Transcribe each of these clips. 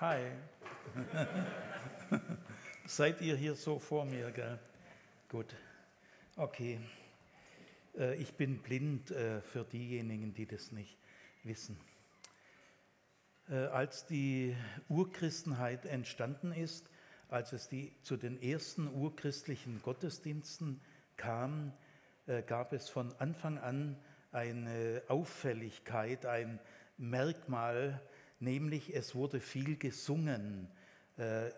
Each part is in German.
Hi. Seid ihr hier so vor mir, gell? Gut. Okay. Äh, ich bin blind äh, für diejenigen, die das nicht wissen. Äh, als die Urchristenheit entstanden ist, als es die, zu den ersten urchristlichen Gottesdiensten kam, gab es von Anfang an eine Auffälligkeit, ein Merkmal, nämlich es wurde viel gesungen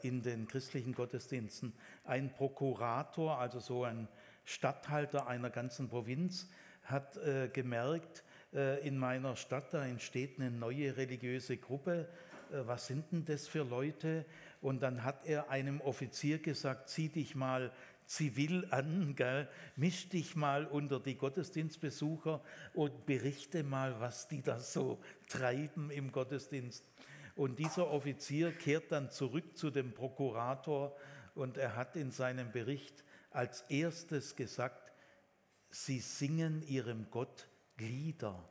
in den christlichen Gottesdiensten. Ein Prokurator, also so ein Statthalter einer ganzen Provinz, hat äh, gemerkt, äh, in meiner Stadt, da entsteht eine neue religiöse Gruppe. Äh, was sind denn das für Leute? Und dann hat er einem Offizier gesagt, zieh dich mal zivil an, gell? misch dich mal unter die Gottesdienstbesucher und berichte mal, was die da so treiben im Gottesdienst. Und dieser Offizier kehrt dann zurück zu dem Prokurator und er hat in seinem Bericht als erstes gesagt, sie singen ihrem Gott Lieder.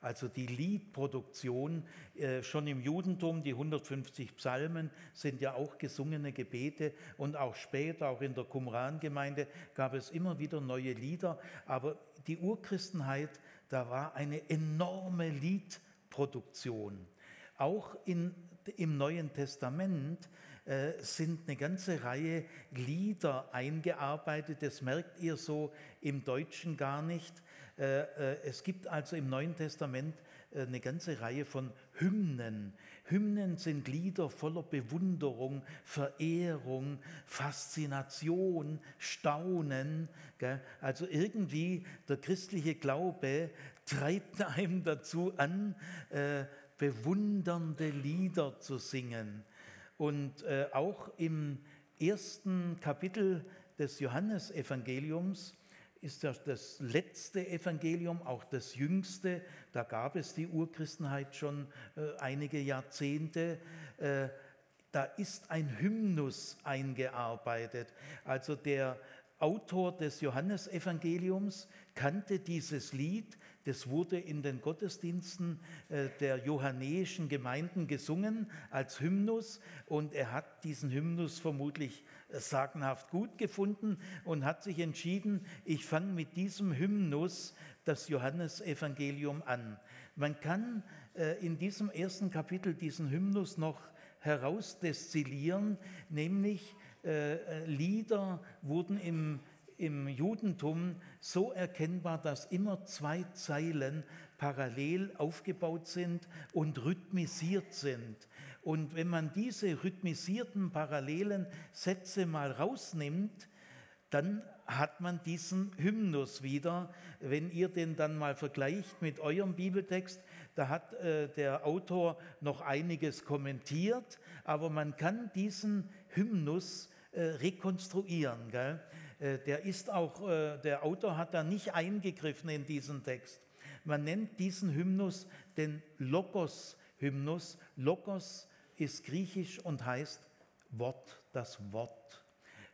Also die Liedproduktion, äh, schon im Judentum, die 150 Psalmen sind ja auch gesungene Gebete und auch später, auch in der Qumran-Gemeinde gab es immer wieder neue Lieder. Aber die Urchristenheit, da war eine enorme Liedproduktion. Auch in, im Neuen Testament äh, sind eine ganze Reihe Lieder eingearbeitet. Das merkt ihr so im Deutschen gar nicht. Äh, äh, es gibt also im Neuen Testament eine ganze Reihe von Hymnen. Hymnen sind Lieder voller Bewunderung, Verehrung, Faszination, Staunen. Also irgendwie der christliche Glaube treibt einem dazu an, bewundernde Lieder zu singen. Und äh, auch im ersten Kapitel des Johannesevangeliums ist das, das letzte Evangelium, auch das jüngste. Da gab es die Urchristenheit schon äh, einige Jahrzehnte. Äh, da ist ein Hymnus eingearbeitet. Also der Autor des Johannesevangeliums kannte dieses Lied, das wurde in den Gottesdiensten äh, der johannäischen Gemeinden gesungen als Hymnus und er hat diesen Hymnus vermutlich äh, sagenhaft gut gefunden und hat sich entschieden, ich fange mit diesem Hymnus das Johannesevangelium an. Man kann äh, in diesem ersten Kapitel diesen Hymnus noch herausdestillieren, nämlich Lieder wurden im im Judentum so erkennbar, dass immer zwei Zeilen parallel aufgebaut sind und rhythmisiert sind. Und wenn man diese rhythmisierten parallelen Sätze mal rausnimmt, dann hat man diesen Hymnus wieder. Wenn ihr den dann mal vergleicht mit eurem Bibeltext, da hat äh, der Autor noch einiges kommentiert, aber man kann diesen Hymnus äh, rekonstruieren. Gell? Äh, der ist auch, äh, der Autor hat da nicht eingegriffen in diesen Text. Man nennt diesen Hymnus den Logos-Hymnus. Logos ist griechisch und heißt Wort, das Wort.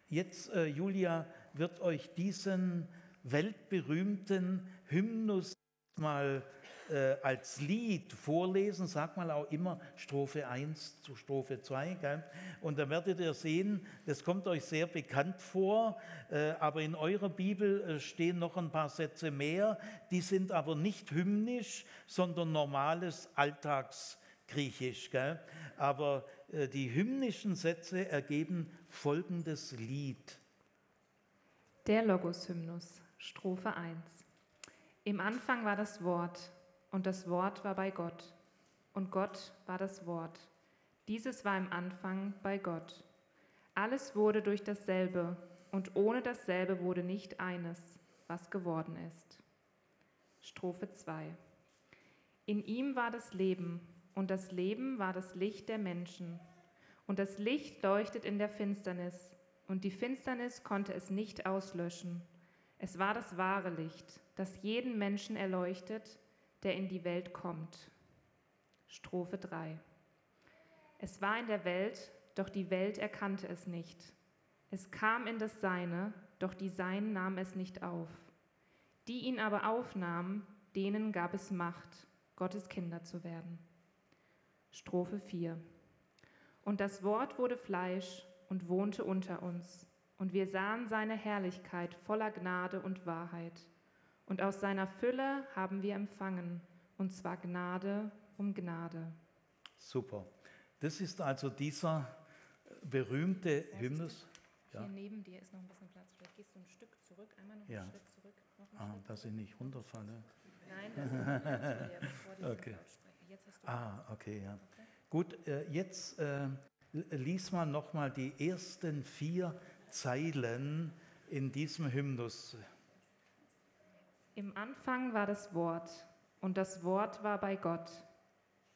Jetzt, äh, Julia, wird euch diesen weltberühmten Hymnus mal äh, als Lied vorlesen, sag mal auch immer Strophe 1 zu Strophe 2. Gell? Und da werdet ihr sehen, das kommt euch sehr bekannt vor, äh, aber in eurer Bibel äh, stehen noch ein paar Sätze mehr, die sind aber nicht hymnisch, sondern normales Alltagsgriechisch. Gell? Aber äh, die hymnischen Sätze ergeben folgendes Lied. Der Logos-Hymnus, Strophe 1. Im Anfang war das Wort und das Wort war bei Gott, und Gott war das Wort. Dieses war im Anfang bei Gott. Alles wurde durch dasselbe, und ohne dasselbe wurde nicht eines, was geworden ist. Strophe 2. In ihm war das Leben, und das Leben war das Licht der Menschen. Und das Licht leuchtet in der Finsternis, und die Finsternis konnte es nicht auslöschen. Es war das wahre Licht, das jeden Menschen erleuchtet, der in die Welt kommt. Strophe 3. Es war in der Welt, doch die Welt erkannte es nicht. Es kam in das Seine, doch die Seinen nahmen es nicht auf. Die ihn aber aufnahmen, denen gab es Macht, Gottes Kinder zu werden. Strophe 4. Und das Wort wurde Fleisch und wohnte unter uns, und wir sahen seine Herrlichkeit voller Gnade und Wahrheit. Und aus seiner Fülle haben wir empfangen, und zwar Gnade um Gnade. Super. Das ist also dieser berühmte Hymnus. Ja. Hier neben dir ist noch ein bisschen Platz. Vielleicht gehst du ein Stück zurück, einmal noch ja. einen Schritt zurück. ah, Schritt dass ich nicht runterfalle. Nein, das ist nicht okay. Jetzt hast du ah, okay, ja. Okay. Gut, äh, jetzt äh, lies mal nochmal die ersten vier Zeilen in diesem Hymnus. Im Anfang war das Wort und das Wort war bei Gott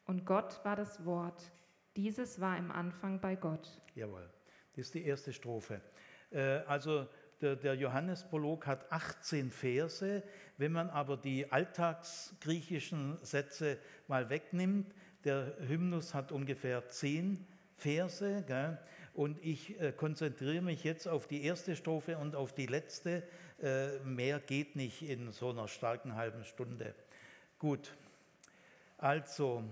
und Gott war das Wort. Dieses war im Anfang bei Gott. Jawohl, das ist die erste Strophe. Äh, also der, der Johannesprolog hat 18 Verse. Wenn man aber die alltagsgriechischen Sätze mal wegnimmt, der Hymnus hat ungefähr 10 Verse. Gell? Und ich äh, konzentriere mich jetzt auf die erste Strophe und auf die letzte. Äh, mehr geht nicht in so einer starken halben Stunde. Gut, also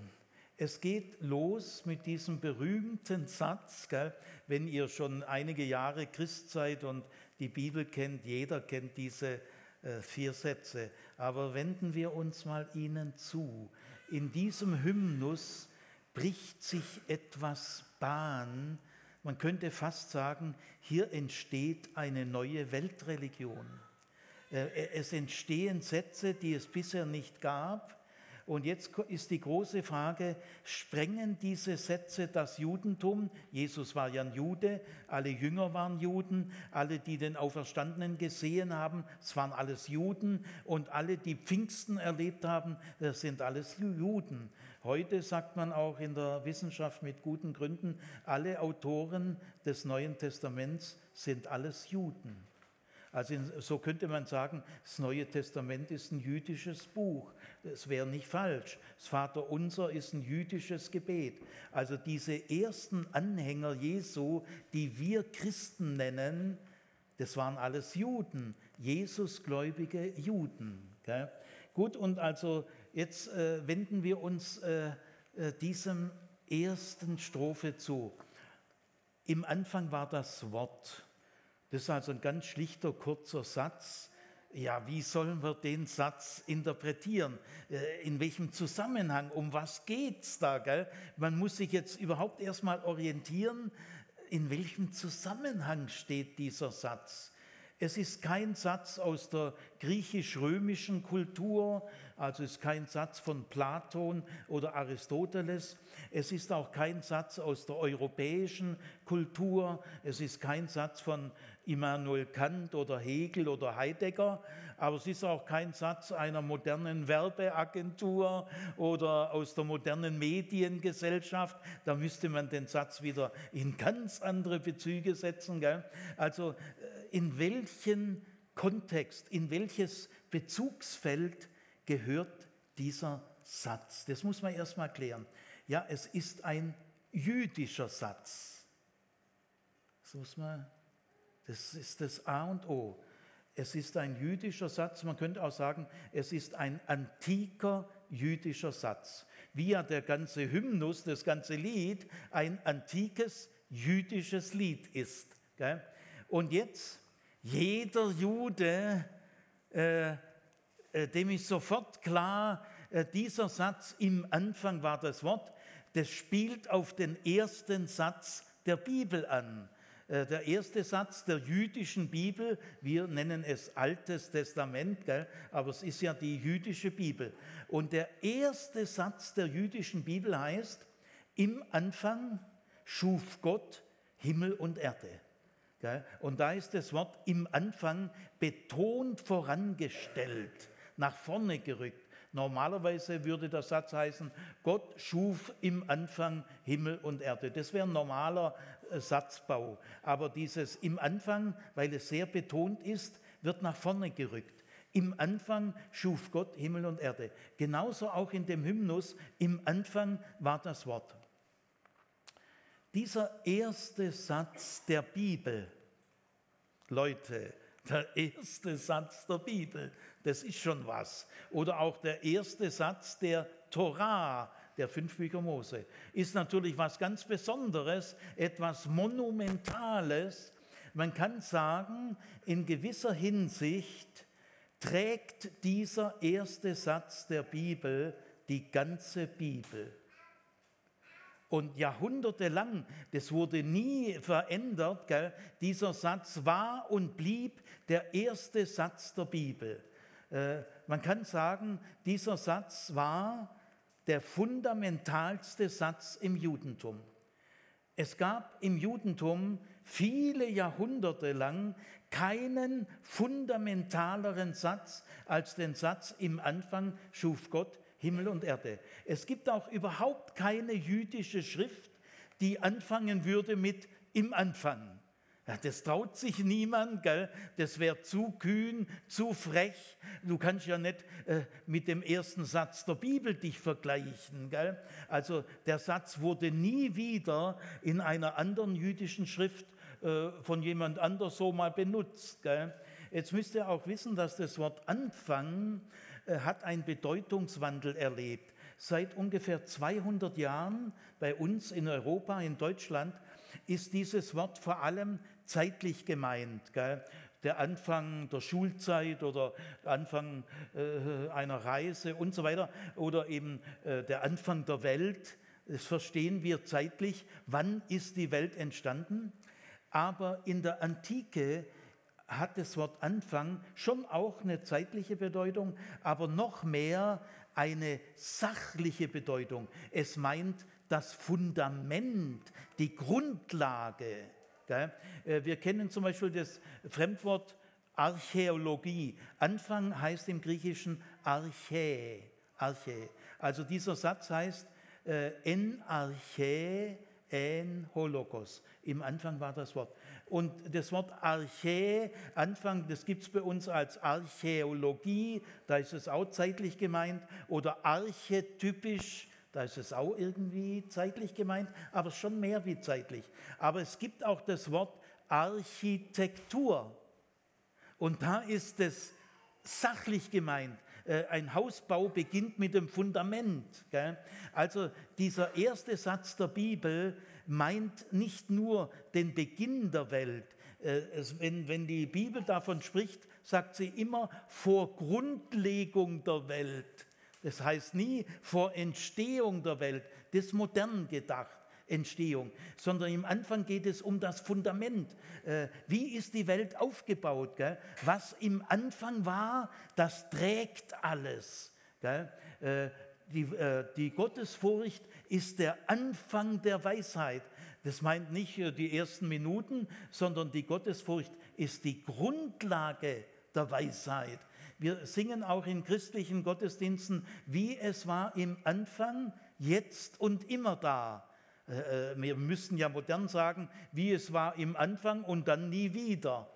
es geht los mit diesem berühmten Satz, gell? wenn ihr schon einige Jahre Christ seid und die Bibel kennt, jeder kennt diese äh, vier Sätze. Aber wenden wir uns mal ihnen zu. In diesem Hymnus bricht sich etwas Bahn. Man könnte fast sagen, hier entsteht eine neue Weltreligion. Äh, es entstehen Sätze, die es bisher nicht gab. Und jetzt ist die große Frage, sprengen diese Sätze das Judentum? Jesus war ja ein Jude, alle Jünger waren Juden, alle, die den Auferstandenen gesehen haben, es waren alles Juden und alle, die Pfingsten erlebt haben, das sind alles Juden. Heute sagt man auch in der Wissenschaft mit guten Gründen, alle Autoren des Neuen Testaments sind alles Juden. Also so könnte man sagen, das Neue Testament ist ein jüdisches Buch. Das wäre nicht falsch. Das Vaterunser ist ein jüdisches Gebet. Also diese ersten Anhänger Jesu, die wir Christen nennen, das waren alles Juden, Jesusgläubige Juden. Gut, und also jetzt äh, wenden wir uns äh, äh, diesem ersten Strophe zu. Im Anfang war das Wort. Das ist also ein ganz schlichter, kurzer Satz. Ja, wie sollen wir den Satz interpretieren? Äh, in welchem Zusammenhang? Um was geht es da? Gell? Man muss sich jetzt überhaupt erstmal orientieren, in welchem Zusammenhang steht dieser Satz. Es ist kein Satz aus der griechisch-römischen Kultur, also ist kein Satz von Platon oder Aristoteles. Es ist auch kein Satz aus der europäischen Kultur. Es ist kein Satz von Immanuel Kant oder Hegel oder Heidegger, aber es ist auch kein Satz einer modernen Werbeagentur oder aus der modernen Mediengesellschaft. Da müsste man den Satz wieder in ganz andere Bezüge setzen. Gell? Also in welchen Kontext, in welches Bezugsfeld gehört dieser Satz? Das muss man erst mal klären. Ja, es ist ein jüdischer Satz. Das muss man das ist das A und O. Es ist ein jüdischer Satz, man könnte auch sagen, es ist ein antiker jüdischer Satz. Wie ja der ganze Hymnus, das ganze Lied, ein antikes jüdisches Lied ist. Und jetzt, jeder Jude, äh, äh, dem ist sofort klar, äh, dieser Satz im Anfang war das Wort, das spielt auf den ersten Satz der Bibel an. Äh, der erste Satz der jüdischen Bibel, wir nennen es Altes Testament, gell? aber es ist ja die jüdische Bibel. Und der erste Satz der jüdischen Bibel heißt, im Anfang schuf Gott Himmel und Erde. Und da ist das Wort im Anfang betont vorangestellt, nach vorne gerückt. Normalerweise würde der Satz heißen, Gott schuf im Anfang Himmel und Erde. Das wäre ein normaler äh, Satzbau. Aber dieses im Anfang, weil es sehr betont ist, wird nach vorne gerückt. Im Anfang schuf Gott Himmel und Erde. Genauso auch in dem Hymnus, im Anfang war das Wort. Dieser erste Satz der Bibel, Leute, der erste Satz der Bibel. Das ist schon was. Oder auch der erste Satz der Torah, der fünf Bücher Mose, ist natürlich was ganz Besonderes, etwas Monumentales. Man kann sagen, in gewisser Hinsicht trägt dieser erste Satz der Bibel die ganze Bibel. Und jahrhundertelang, das wurde nie verändert, gell? dieser Satz war und blieb der erste Satz der Bibel. Äh, man kann sagen, dieser Satz war der fundamentalste Satz im Judentum. Es gab im Judentum viele Jahrhunderte lang keinen fundamentaleren Satz als den Satz im Anfang schuf Gott Himmel und Erde. Es gibt auch überhaupt keine jüdische Schrift, die anfangen würde mit im Anfang. Ja, das traut sich niemand, gell? das wäre zu kühn, zu frech. Du kannst ja nicht äh, mit dem ersten Satz der Bibel dich vergleichen. Gell? Also der Satz wurde nie wieder in einer anderen jüdischen Schrift äh, von jemand anders so mal benutzt. Gell? Jetzt müsst ihr auch wissen, dass das Wort Anfang hat einen Bedeutungswandel erlebt. Seit ungefähr 200 Jahren bei uns in Europa, in Deutschland, ist dieses Wort vor allem zeitlich gemeint. Gell? Der Anfang der Schulzeit oder Anfang äh, einer Reise und so weiter oder eben äh, der Anfang der Welt. Das verstehen wir zeitlich. Wann ist die Welt entstanden? Aber in der Antike hat das Wort Anfang schon auch eine zeitliche Bedeutung, aber noch mehr eine sachliche Bedeutung. Es meint das Fundament, die Grundlage. Äh, wir kennen zum Beispiel das Fremdwort Archäologie. Anfang heißt im Griechischen Archä. Archä. Also dieser Satz heißt äh, en Archä en Holokos. Im Anfang war das Wort. Und das Wort Archä, Anfang, das gibt es bei uns als Archäologie, da ist es auch zeitlich gemeint, oder archetypisch, da ist es auch irgendwie zeitlich gemeint, aber schon mehr wie zeitlich. Aber es gibt auch das Wort Architektur. Und da ist es sachlich gemeint. Äh, ein Hausbau beginnt mit dem Fundament. Also dieser erste Satz der Bibel meint nicht nur den Beginn der Welt. Äh, wenn die Bibel davon spricht, sagt sie immer vor Grundlegung der Welt. Das heißt nie vor Entstehung der Welt, das ist modern gedacht. Entstehung, sondern im Anfang geht es um das Fundament. Äh, wie ist die Welt aufgebaut? Was im Anfang war, das trägt alles. Äh, die, die Gottesfurcht ist der Anfang der Weisheit. Das meint nicht die ersten Minuten, sondern die Gottesfurcht ist die Grundlage der Weisheit. Wir singen auch in christlichen Gottesdiensten, wie es war im Anfang, jetzt und immer da. Äh, äh, wir müssen ja modern sagen, wie es war im Anfang und dann nie wieder.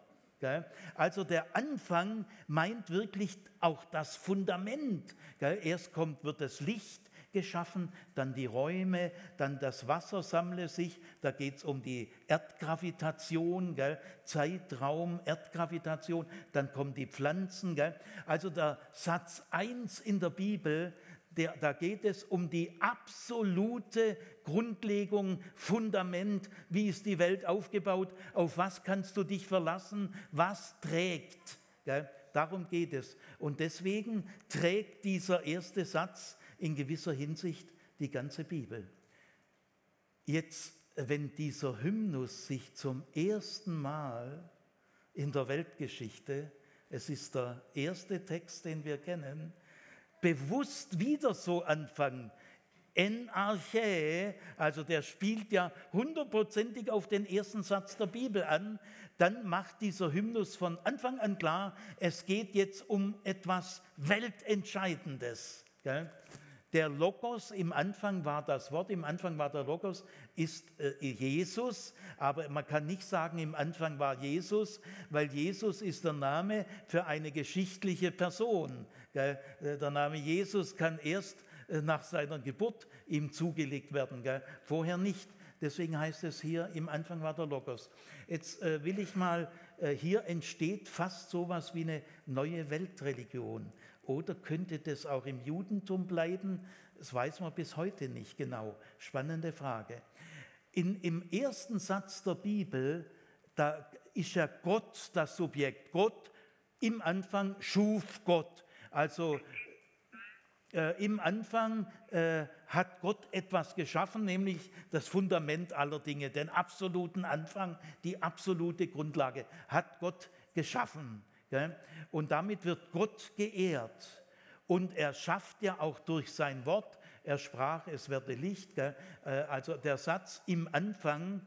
Also der Anfang meint wirklich auch das Fundament. Erst kommt, wird das Licht geschaffen, dann die Räume, dann das Wasser sammle sich, da geht es um die Erdgravitation, gell? Zeitraum, Erdgravitation, dann kommen die Pflanzen. Gell? Also der Satz 1 in der Bibel, der, da geht es um die absolute Grundlegung, Fundament, wie ist die Welt aufgebaut, auf was kannst du dich verlassen, was trägt. Gell? Darum geht es. Und deswegen trägt dieser erste Satz in gewisser Hinsicht die ganze Bibel. Jetzt, wenn dieser Hymnus sich zum ersten Mal in der Weltgeschichte, es ist der erste Text, den wir kennen, bewusst wieder so anfangen, en arche, also der spielt ja hundertprozentig auf den ersten Satz der Bibel an, dann macht dieser Hymnus von Anfang an klar, es geht jetzt um etwas Weltentscheidendes. Gell? Der Logos, im Anfang war das Wort, im Anfang war der Logos, ist äh, Jesus, aber man kann nicht sagen, im Anfang war Jesus, weil Jesus ist der Name für eine geschichtliche Person. Äh, der Name Jesus kann erst äh, nach seiner Geburt ihm zugelegt werden, vorher nicht. Deswegen heißt es hier, im Anfang war der Logos. Jetzt will ich mal hier entsteht fast so etwas wie eine neue Weltreligion. Oder könnte das auch im Judentum bleiben? Das weiß man bis heute nicht genau. Spannende Frage. In, Im ersten Satz der Bibel, da ist ja Gott das Subjekt. Gott im Anfang schuf Gott. Also äh, im Anfang äh, hat Gott etwas geschaffen, nämlich das Fundament aller Dinge, den absoluten Anfang, die absolute Grundlage hat Gott geschaffen. Und damit wird Gott geehrt. Und er schafft ja auch durch sein Wort, er sprach, es werde Licht. Äh, also der Satz im Anfang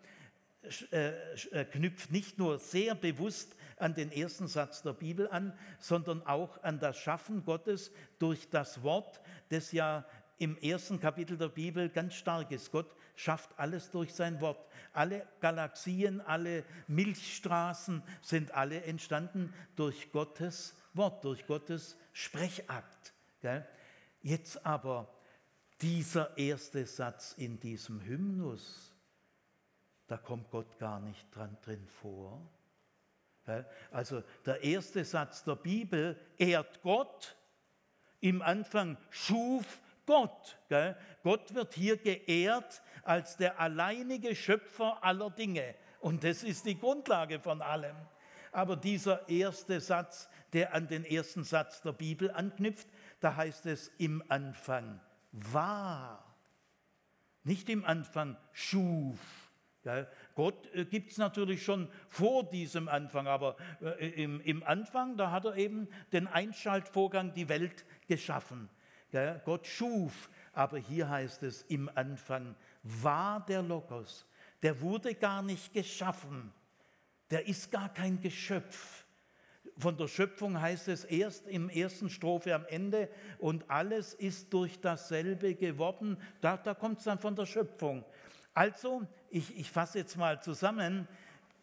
äh, äh, knüpft nicht nur sehr bewusst an den ersten Satz der Bibel an, sondern auch an das Schaffen Gottes durch das Wort, das ja im ersten Kapitel der Bibel ganz stark ist. Gott schafft alles durch sein Wort. Alle Galaxien, alle Milchstraßen sind alle entstanden durch Gottes Wort, durch Gottes Sprechakt. Jetzt aber dieser erste Satz in diesem Hymnus, da kommt Gott gar nicht dran drin vor. Also der erste Satz der Bibel ehrt Gott. Im Anfang schuf Gott. Gott wird hier geehrt als der alleinige Schöpfer aller Dinge. Und das ist die Grundlage von allem. Aber dieser erste Satz, der an den ersten Satz der Bibel anknüpft, da heißt es im Anfang war. Nicht im Anfang schuf. Gott äh, gibt es natürlich schon vor diesem Anfang, aber äh, im Anfang, da hat er eben den Einschaltvorgang, die Welt geschaffen. Gott schuf, aber hier heißt es, im Anfang war der Logos. Der wurde gar nicht geschaffen. Der ist gar kein Geschöpf von der Schöpfung heißt es erst im ersten Strophe am Ende, und alles ist durch dasselbe geworden. Da, da kommt es dann von der Schöpfung. Also, ich, ich fasse jetzt mal zusammen,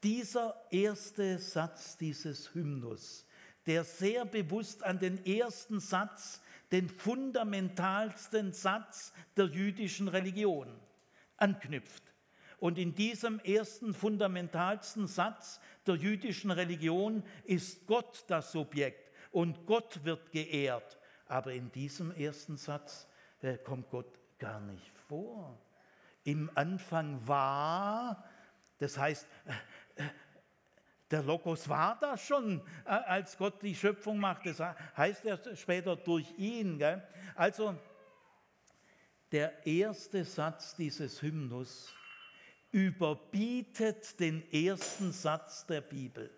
dieser erste Satz dieses Hymnus, der sehr bewusst an den ersten Satz, den fundamentalsten Satz der jüdischen Religion anknüpft. Und in diesem ersten fundamentalsten Satz der jüdischen Religion ist Gott das Subjekt und Gott wird geehrt. Aber in diesem ersten Satz äh, kommt Gott gar nicht vor. Im Anfang war, das heißt, äh, äh, der Logos war da schon, als Gott die Schöpfung macht. Das heißt er später durch ihn. Gell? Also der erste Satz dieses Hymnus überbietet den ersten Satz der Bibel.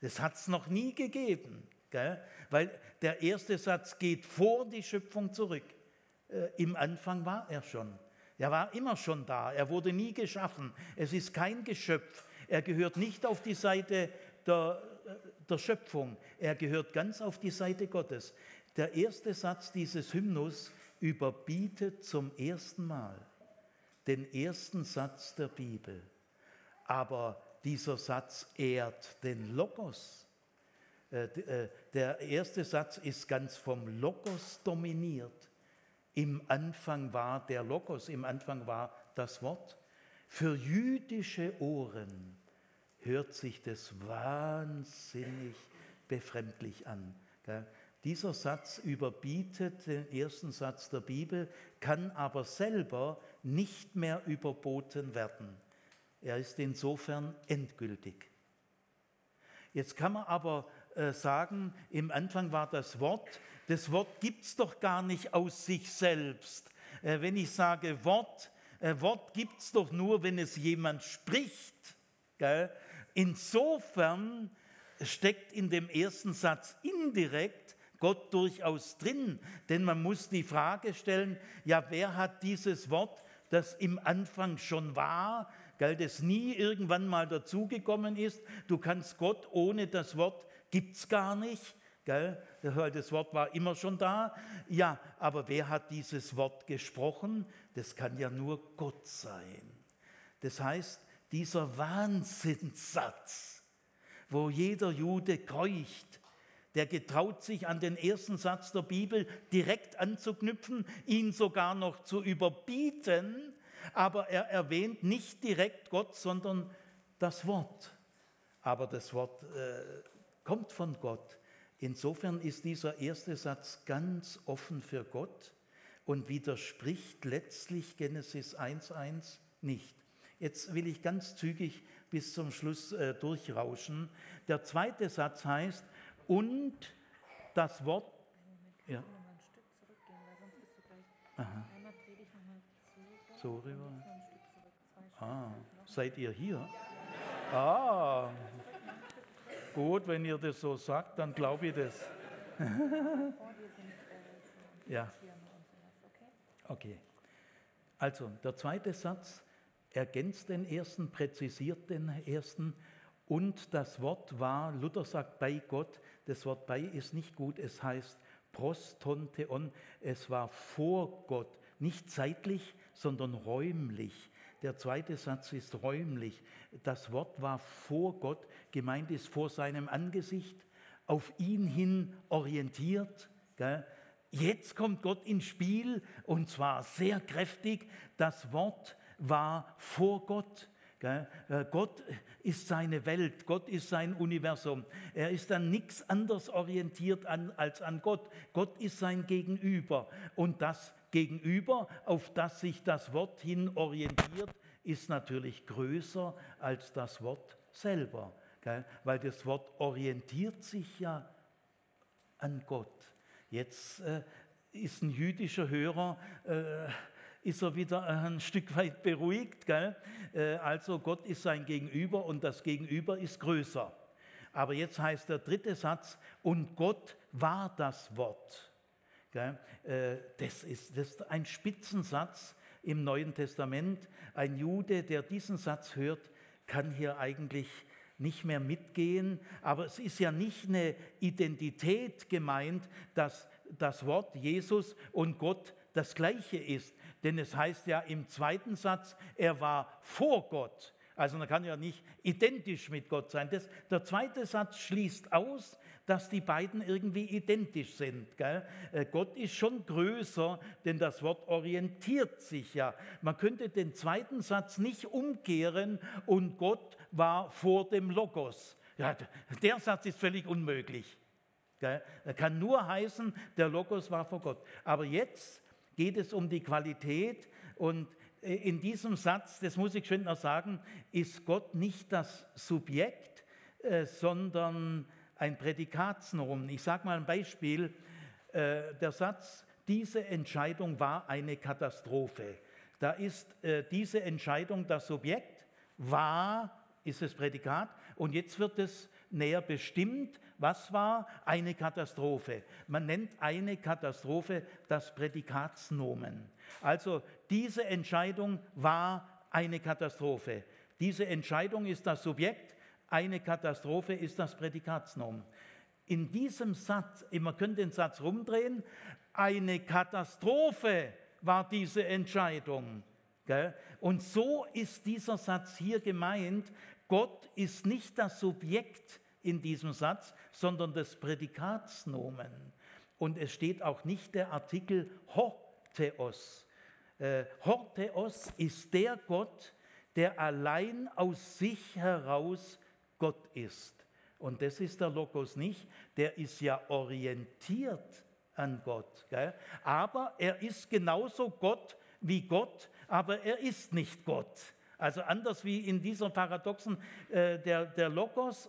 Das hat es noch nie gegeben, gell? weil der erste Satz geht vor die Schöpfung zurück. Äh, Im Anfang war er schon. Er war immer schon da. Er wurde nie geschaffen. Es ist kein Geschöpf. Er gehört nicht auf die Seite der, äh, der Schöpfung. Er gehört ganz auf die Seite Gottes. Der erste Satz dieses Hymnus überbietet zum ersten Mal den ersten Satz der Bibel. Aber dieser Satz ehrt den Logos. Äh, äh, der erste Satz ist ganz vom Logos dominiert. Im Anfang war der Logos, im Anfang war das Wort. Für jüdische Ohren hört sich das wahnsinnig befremdlich an. Dieser Satz überbietet den ersten Satz der Bibel, kann aber selber nicht mehr überboten werden. Er ist insofern endgültig. Jetzt kann man aber äh, sagen, im Anfang war das Wort, das Wort gibt es doch gar nicht aus sich selbst. Äh, wenn ich sage Wort, äh, Wort gibt es doch nur, wenn es jemand spricht. Gell? Insofern steckt in dem ersten Satz indirekt Gott durchaus drin, denn man muss die Frage stellen, ja, wer hat dieses Wort das im Anfang schon war, gell, das nie irgendwann mal dazugekommen ist. Du kannst Gott ohne das Wort gibt es gar nicht. Das Wort war immer schon da. Ja, aber wer hat dieses Wort gesprochen? Das kann ja nur Gott sein. Das heißt, dieser Wahnsinnssatz, wo jeder Jude keucht, der getraut sich an den ersten Satz der Bibel direkt anzuknüpfen, ihn sogar noch zu überbieten, aber er erwähnt nicht direkt Gott, sondern das Wort. aber das Wort äh, kommt von Gott. Insofern ist dieser erste Satz ganz offen für Gott und widerspricht letztlich Genesis 1.1 nicht. Jetzt will ich ganz zügig bis zum Schluss äh, durchrauschen. Der zweite Satz heißt, und das Wort. Ja. Aha. So rüber. Ah, seid ihr hier? Ah, gut, wenn ihr das so sagt, dann glaube ich das. ja. Okay. Also, der zweite Satz ergänzt den ersten, präzisiert den ersten. Und das Wort war, Luther sagt bei Gott, das Wort bei ist nicht gut, es heißt prostonteon, es war vor Gott, nicht zeitlich, sondern räumlich. Der zweite Satz ist räumlich. Das Wort war vor Gott, gemeint ist vor seinem Angesicht, auf ihn hin orientiert. Jetzt kommt Gott ins Spiel und zwar sehr kräftig. Das Wort war vor Gott. Äh, Gott ist seine Welt, Gott ist sein Universum. Er ist an nichts anderes orientiert als an Gott. Gott ist sein Gegenüber. Und das Gegenüber, auf das sich das Wort hin orientiert, ist natürlich größer als das Wort selber. Weil das Wort orientiert sich ja an Gott. Jetzt äh, ist ein jüdischer Hörer äh, ist er wieder ein Stück weit beruhigt. Gell? Äh, also Gott ist sein Gegenüber und das Gegenüber ist größer. Aber jetzt heißt der dritte Satz, und Gott war das Wort. Äh, das ist, das ist ein Spitzensatz im Neuen Testament. Ein Jude, der diesen Satz hört, kann hier eigentlich nicht mehr mitgehen. Aber es ist ja nicht eine Identität gemeint, dass das Wort Jesus und Gott das gleiche ist, denn es heißt ja im zweiten Satz, er war vor Gott. Also man kann ja nicht identisch mit Gott sein. Das, der zweite Satz schließt aus, dass die beiden irgendwie identisch sind. Gell? Äh, Gott ist schon größer, denn das Wort orientiert sich ja. Man könnte den zweiten Satz nicht umkehren und Gott war vor dem Logos. Ja, der Satz ist völlig unmöglich. Er kann nur heißen, der Logos war vor Gott. Aber jetzt geht es um die Qualität und äh, in diesem Satz, das muss ich schon noch sagen, ist Gott nicht das Subjekt, äh, sondern ein Prädikatsnomen. Ich sage mal ein Beispiel. Äh, der Satz, diese Entscheidung war eine Katastrophe. Da ist diese Entscheidung das Subjekt, war ist das Prädikat und jetzt wird es näher bestimmt. Was war eine Katastrophe? Man nennt eine Katastrophe das Prädikatsnomen. Also diese Entscheidung war eine Katastrophe. Diese Entscheidung ist das Subjekt, eine Katastrophe ist das Prädikatsnomen. In diesem Satz, man könnte den Satz rumdrehen, eine Katastrophe war diese Entscheidung. Und so ist dieser Satz hier gemeint, Gott ist nicht das Subjekt in diesem Satz, sondern das Prädikatsnomen. Und es steht auch nicht der Artikel Horteos. Äh, Horteos ist der Gott, der allein aus sich heraus Gott ist. Und das ist der Logos nicht, der ist ja orientiert an Gott. Gell? Aber er ist genauso Gott wie Gott, aber er ist nicht Gott. Also anders wie in dieser Paradoxen, äh, der, der Logos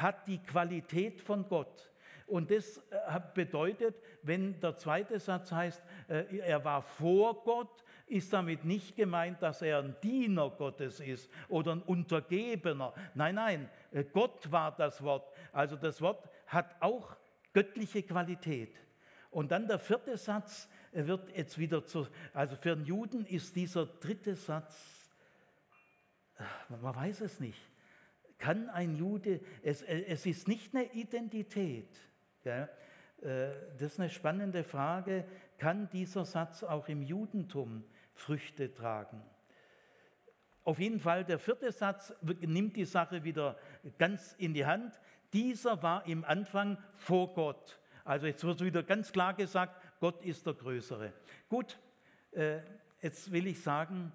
hat die Qualität von Gott. Und das äh, bedeutet, wenn der zweite Satz heißt, äh, er war vor Gott, ist damit nicht gemeint, dass er ein Diener Gottes ist oder ein Untergebener. Nein, nein, äh, Gott war das Wort. Also das Wort hat auch göttliche Qualität. Und dann der vierte Satz wird jetzt wieder zu, also für einen Juden ist dieser dritte Satz man weiß es nicht. Kann ein Jude, es, äh, es ist nicht eine Identität. Gell? Äh, das ist eine spannende Frage. Kann dieser Satz auch im Judentum Früchte tragen? Auf jeden Fall, der vierte Satz nimmt die Sache wieder ganz in die Hand. Dieser war im Anfang vor Gott. Also jetzt wird wieder ganz klar gesagt, Gott ist der Größere. Gut, äh, jetzt will ich sagen,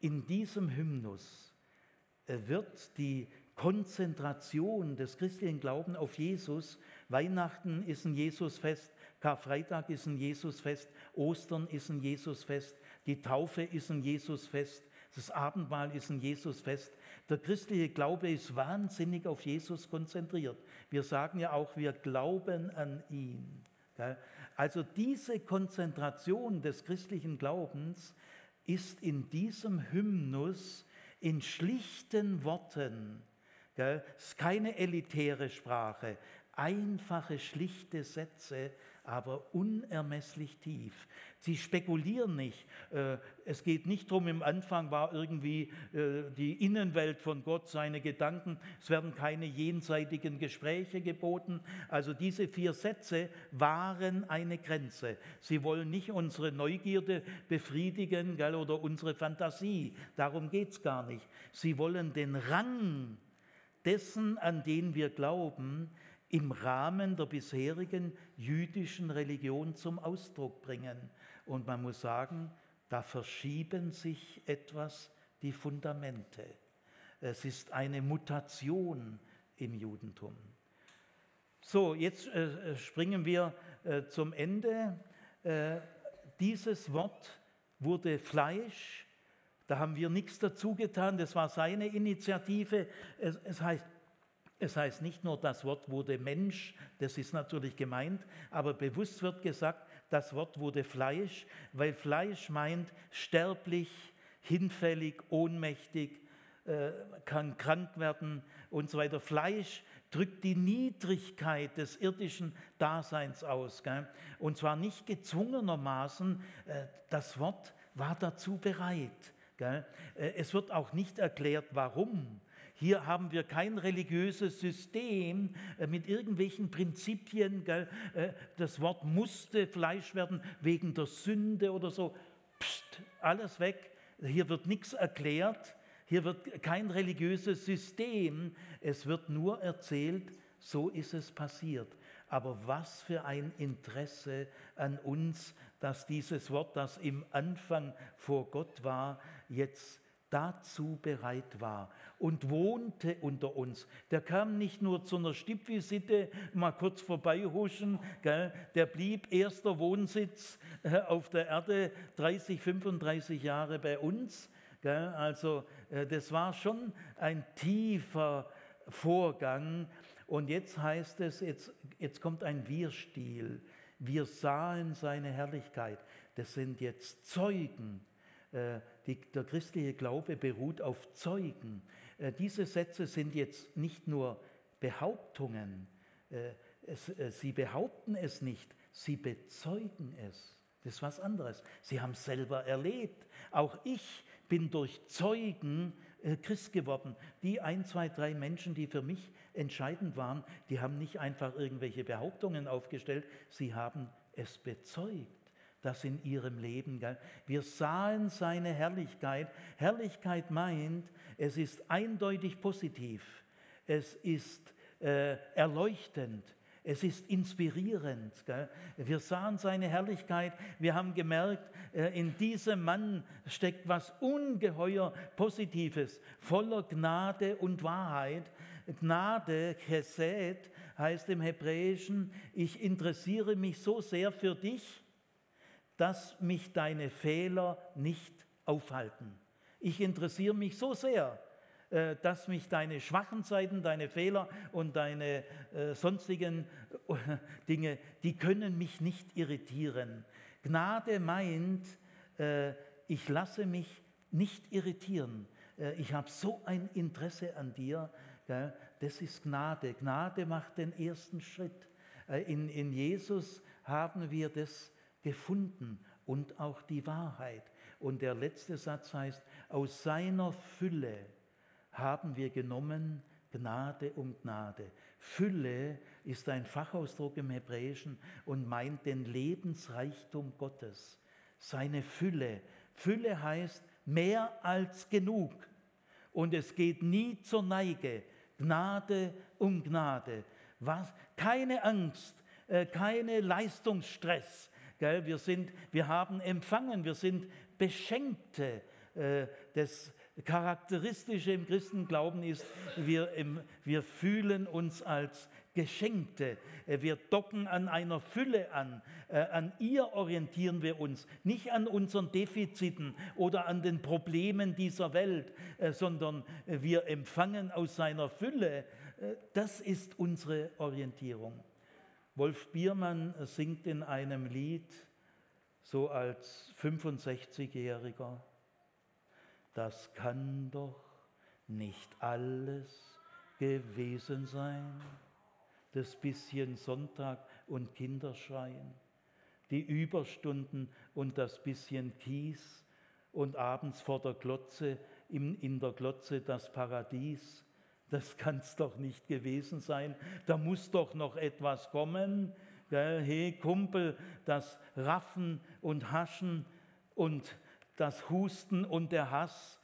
in diesem Hymnus wird die Konzentration des christlichen Glaubens auf Jesus. Weihnachten ist ein Jesusfest, Karfreitag ist ein Jesusfest, Ostern ist ein Jesusfest, die Taufe ist ein Jesusfest, das Abendmahl ist ein Jesusfest. Der christliche Glaube ist wahnsinnig auf Jesus konzentriert. Wir sagen ja auch, wir glauben an ihn. Also diese Konzentration des christlichen Glaubens ist in diesem Hymnus in schlichten Worten, es ist keine elitäre Sprache, einfache, schlichte Sätze, aber unermesslich tief. Sie spekulieren nicht. Äh, es geht nicht darum, im Anfang war irgendwie äh, die Innenwelt von Gott, seine Gedanken. Es werden keine jenseitigen Gespräche geboten. Also diese vier Sätze waren eine Grenze. Sie wollen nicht unsere Neugierde befriedigen gell, oder unsere Fantasie. Darum geht es gar nicht. Sie wollen den Rang dessen, an den wir glauben, im Rahmen der bisherigen jüdischen Religion zum Ausdruck bringen. Und man muss sagen, da verschieben sich etwas die Fundamente. Es ist eine Mutation im Judentum. So, jetzt äh, springen wir äh, zum Ende. Äh, dieses Wort wurde Fleisch. Da haben wir nichts dazu getan. Das war seine Initiative. Es, es heißt es heißt nicht nur, das Wort wurde Mensch, das ist natürlich gemeint, aber bewusst wird gesagt, das Wort wurde Fleisch, weil Fleisch meint sterblich, hinfällig, ohnmächtig, äh, kann krank werden und so weiter. Fleisch drückt die Niedrigkeit des irdischen Daseins aus. Und zwar nicht gezwungenermaßen, äh, das Wort war dazu bereit. Äh, es wird auch nicht erklärt, warum. Hier haben wir kein religiöses System äh, mit irgendwelchen Prinzipien. Äh, das Wort musste Fleisch werden wegen der Sünde oder so. Psst, alles weg. Hier wird nichts erklärt. Hier wird kein religiöses System. Es wird nur erzählt, so ist es passiert. Aber was für ein Interesse an uns, dass dieses Wort, das im Anfang vor Gott war, jetzt dazu bereit war und wohnte unter uns. Der kam nicht nur zu einer Stippvisite, mal kurz vorbeihuschen, gell? der blieb erster Wohnsitz äh, auf der Erde 30, 35 Jahre bei uns. Gell? Also äh, das war schon ein tiefer Vorgang. Und jetzt heißt es, jetzt, jetzt kommt ein Wir-Stil. Wir sahen seine Herrlichkeit. Das sind jetzt Zeugen die, der christliche Glaube beruht auf Zeugen. Äh, diese Sätze sind jetzt nicht nur Behauptungen, äh, es, sie behaupten es nicht, sie bezeugen es. Das ist was anderes. Sie haben es selber erlebt. Auch ich bin durch Zeugen Christ geworden. Die ein, zwei, drei Menschen, die für mich entscheidend waren, die haben nicht einfach irgendwelche Behauptungen aufgestellt, sie haben es bezeugt das in ihrem Leben. Wir sahen seine Herrlichkeit. Herrlichkeit meint, es ist eindeutig positiv, es ist äh, erleuchtend, es ist inspirierend. Gell? Wir sahen seine Herrlichkeit, wir haben gemerkt, äh, in diesem Mann steckt was ungeheuer Positives, voller Gnade und Wahrheit. Gnade, Chesed, heißt im Hebräischen, ich interessiere mich so sehr für dich, dass mich deine Fehler nicht aufhalten. Ich interessiere mich so sehr, äh, dass mich deine schwachen Seiten, deine Fehler und deine äh, sonstigen äh, Dinge, die können mich nicht irritieren. Gnade meint, ich lasse mich nicht irritieren. Ich habe so ein Interesse an dir. Das ist Gnade. Gnade macht den ersten Schritt. In, in Jesus haben wir das gefunden und auch die Wahrheit. Und der letzte Satz heißt, aus seiner Fülle haben wir genommen Gnade um Gnade. Fülle ist ein Fachausdruck im Hebräischen und meint den Lebensreichtum Gottes. Seine Fülle. Fülle heißt mehr als genug. Und es geht nie zur Neige. Gnade um Gnade. Was? Keine Angst, äh, keine Leistungsstress, Gell? Wir, sind, wir haben empfangen, wir sind Beschenkte äh, des Charakteristische im Christenglauben ist, wir, wir fühlen uns als Geschenkte. Äh, wir docken an einer Fülle an. Äh, an ihr orientieren wir uns, nicht an unseren Defiziten oder an den Problemen dieser Welt, sondern wir empfangen aus seiner Fülle. Das ist unsere Orientierung. Wolf Biermann singt in einem Lied, so als 65-Jähriger, das kann doch nicht alles gewesen sein das bisschen Sonntag und Kinderschreien, die Überstunden und das bisschen Kies und abends vor der Glotze, in der Glotze das Paradies. Das kann es doch nicht gewesen sein. Da muss doch noch etwas kommen. Hey Kumpel, das Raffen und Haschen und das Husten und der Hass,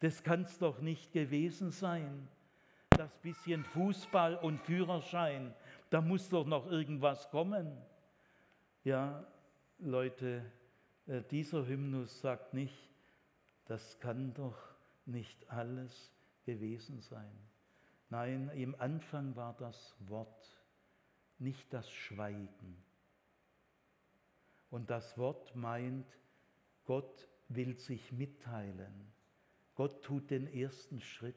das kann es doch nicht gewesen sein das bisschen Fußball und Führerschein, da muss doch noch irgendwas kommen. Ja, Leute, äh, dieser Hymnus sagt nicht, das kann doch nicht alles gewesen sein. Nein, im Anfang war das Wort, nicht das Schweigen. Und das Wort meint, Gott will sich mitteilen. Gott tut den ersten Schritt.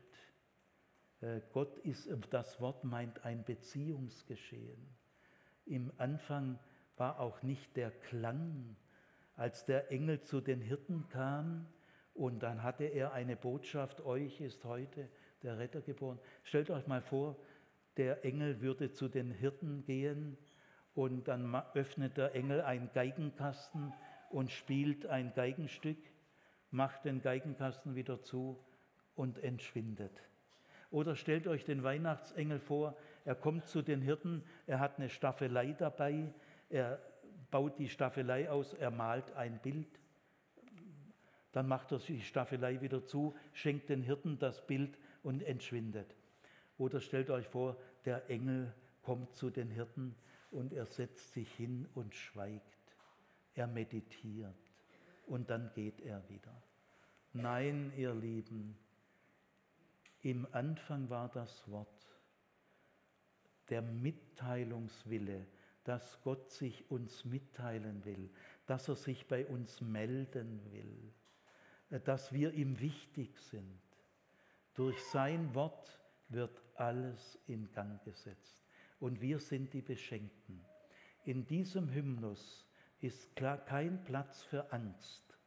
Äh, Gott ist, das Wort meint ein Beziehungsgeschehen. Im Anfang war auch nicht der Klang, als der Engel zu den Hirten kam und dann hatte er eine Botschaft, euch ist heute der Retter geboren. Stellt euch mal vor, der Engel würde zu den Hirten gehen und dann öffnet der Engel einen Geigenkasten und spielt ein Geigenstück, macht den Geigenkasten wieder zu und entschwindet. Oder stellt euch den Weihnachtsengel vor, er kommt zu den Hirten, er hat eine Staffelei dabei, er baut die Staffelei aus, er malt ein Bild. Dann macht er die Staffelei wieder zu, schenkt den Hirten das Bild und entschwindet. Oder stellt euch vor, der Engel kommt zu den Hirten und er setzt sich hin und schweigt. Er meditiert und dann geht er wieder. Nein, ihr Lieben, im Anfang war das Wort, der Mitteilungswille, dass Gott sich uns mitteilen will, dass er sich bei uns melden will, dass wir ihm wichtig sind. Durch sein Wort wird alles in Gang gesetzt und wir sind die Beschenkten. In diesem Hymnus ist klar kein Platz für Angst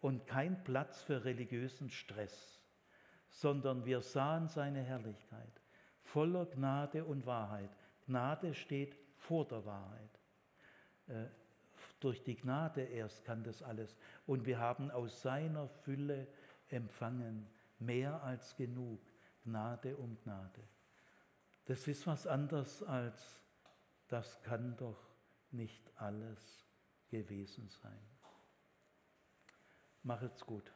und kein Platz für religiösen Stress sondern wir sahen seine Herrlichkeit, voller Gnade und Wahrheit. Gnade steht vor der Wahrheit. Äh, durch die Gnade erst kann das alles. Und wir haben aus seiner Fülle empfangen, mehr als genug, Gnade um Gnade. Das ist was anderes als, das kann doch nicht alles gewesen sein. Machet's gut.